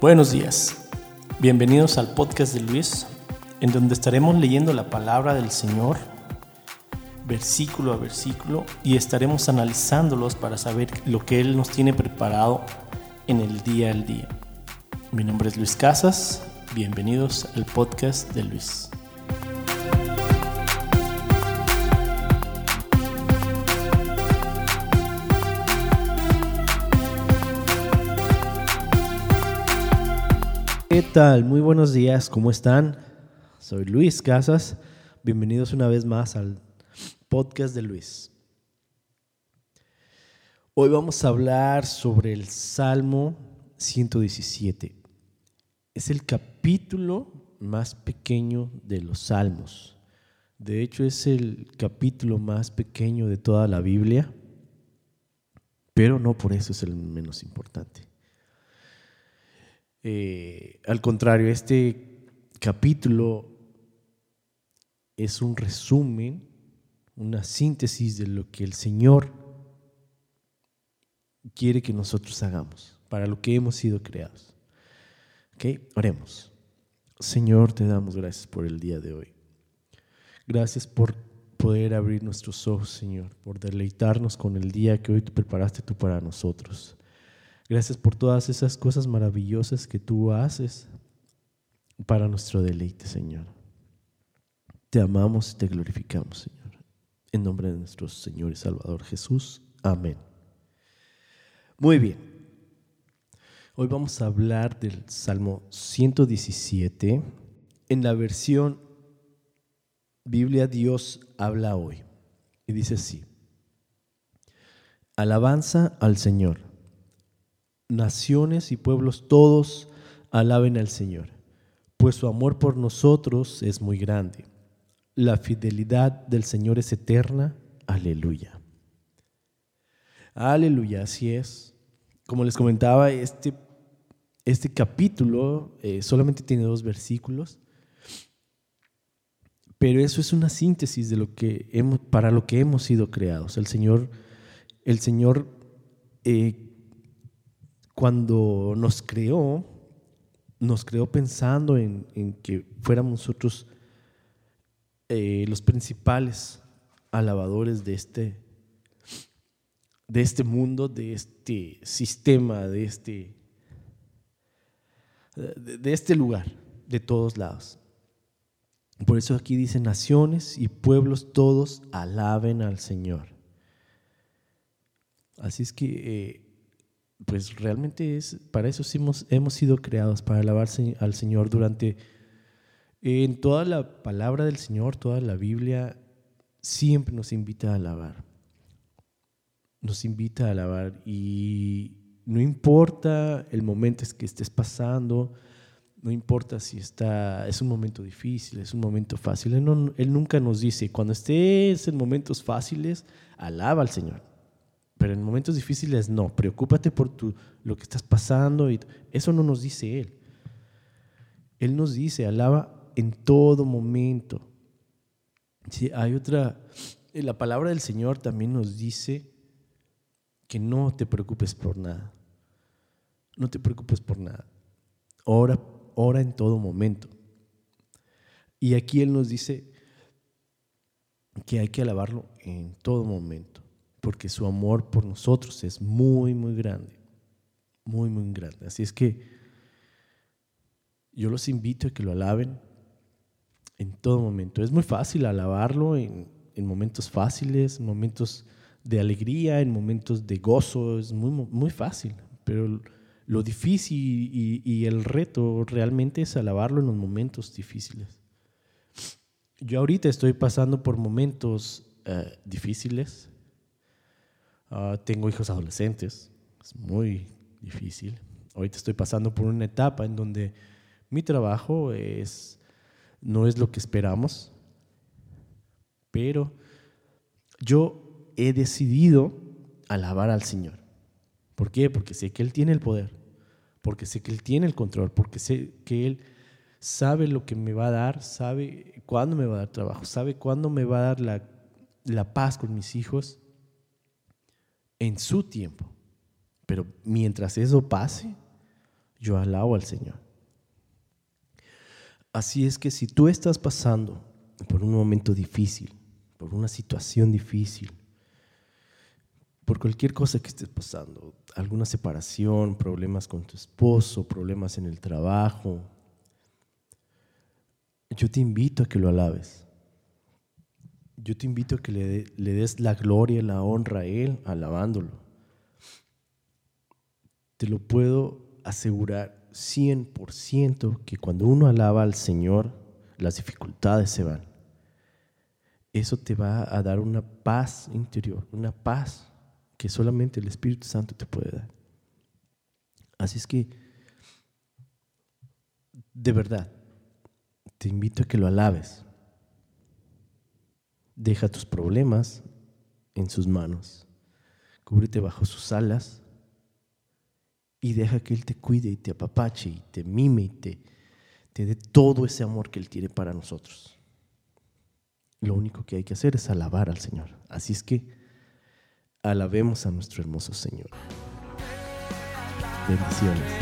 Buenos días, bienvenidos al podcast de Luis, en donde estaremos leyendo la palabra del Señor versículo a versículo y estaremos analizándolos para saber lo que Él nos tiene preparado en el día al día. Mi nombre es Luis Casas, bienvenidos al podcast de Luis. ¿Qué tal? Muy buenos días, ¿cómo están? Soy Luis Casas, bienvenidos una vez más al podcast de Luis. Hoy vamos a hablar sobre el Salmo 117. Es el capítulo más pequeño de los Salmos. De hecho, es el capítulo más pequeño de toda la Biblia, pero no por eso es el menos importante. Eh, al contrario, este capítulo es un resumen, una síntesis de lo que el Señor quiere que nosotros hagamos, para lo que hemos sido creados. ¿Ok? Oremos. Señor, te damos gracias por el día de hoy. Gracias por poder abrir nuestros ojos, Señor, por deleitarnos con el día que hoy tú preparaste tú para nosotros. Gracias por todas esas cosas maravillosas que tú haces para nuestro deleite, Señor. Te amamos y te glorificamos, Señor. En nombre de nuestro Señor y Salvador Jesús. Amén. Muy bien. Hoy vamos a hablar del Salmo 117 en la versión Biblia Dios habla hoy. Y dice así. Alabanza al Señor naciones y pueblos todos alaben al Señor, pues su amor por nosotros es muy grande. La fidelidad del Señor es eterna. Aleluya. Aleluya, así es. Como les comentaba, este, este capítulo eh, solamente tiene dos versículos, pero eso es una síntesis de lo que hemos, para lo que hemos sido creados. El Señor, el Señor eh, cuando nos creó, nos creó pensando en, que fuéramos nosotros eh, los principales alabadores de este, de este mundo, de este sistema, de este, de este lugar, de todos lados. Por eso aquí dice, naciones y pueblos todos alaben al Señor. Así es que eh, pues realmente es, para eso hemos, hemos sido creados, para alabarse al Señor durante, en toda la palabra del Señor, toda la Biblia, siempre nos invita a alabar. Nos invita a alabar y no importa el momento que estés pasando, no importa si está, es un momento difícil, es un momento fácil. Él nunca nos dice, cuando estés en momentos fáciles, alaba al Señor. Pero en momentos difíciles no, preocúpate por tu, lo que estás pasando. Y eso no nos dice Él. Él nos dice, alaba en todo momento. Sí, hay otra, la palabra del Señor también nos dice que no te preocupes por nada. No te preocupes por nada. Ora, ora en todo momento. Y aquí Él nos dice que hay que alabarlo en todo momento porque su amor por nosotros es muy, muy grande, muy, muy grande. Así es que yo los invito a que lo alaben en todo momento. Es muy fácil alabarlo en, momentos fáciles, en momentos de alegría, en momentos de gozo, es muy, muy fácil, pero lo difícil y, el reto realmente es alabarlo en los momentos difíciles. Yo ahorita estoy pasando por momentos eh, difíciles, Ah, tengo hijos adolescentes, es muy difícil. Ahorita estoy pasando por una etapa en donde mi trabajo es, no es lo que esperamos, pero yo he decidido alabar al Señor. ¿Por qué? Porque sé que Él tiene el poder, porque sé que Él tiene el control, porque sé que Él sabe lo que me va a dar, sabe cuándo me va a dar trabajo, sabe cuándo me va a dar la, la paz con mis hijos en su tiempo. Pero mientras eso pase, yo alabo al Señor. Así es que si tú estás pasando por un momento difícil, por una situación difícil, por cualquier cosa que estés pasando, alguna separación, problemas con tu esposo, problemas en el trabajo, yo te invito a que lo alabes. Yo te invito a que le, des la gloria la honra a Él alabándolo. Te lo puedo asegurar 100% que cuando uno alaba al Señor, las dificultades se van. Eso te va a dar una paz interior, una paz que solamente el Espíritu Santo te puede dar. Así es que, de verdad, te invito a que lo alabes. Deja tus problemas en sus manos. Cúbrete bajo sus alas y deja que Él te cuide y te apapache y te mime y te, te dé todo ese amor que Él tiene para nosotros. Lo único que hay que hacer es alabar al Señor. Así es que alabemos a nuestro hermoso Señor. Bendiciones.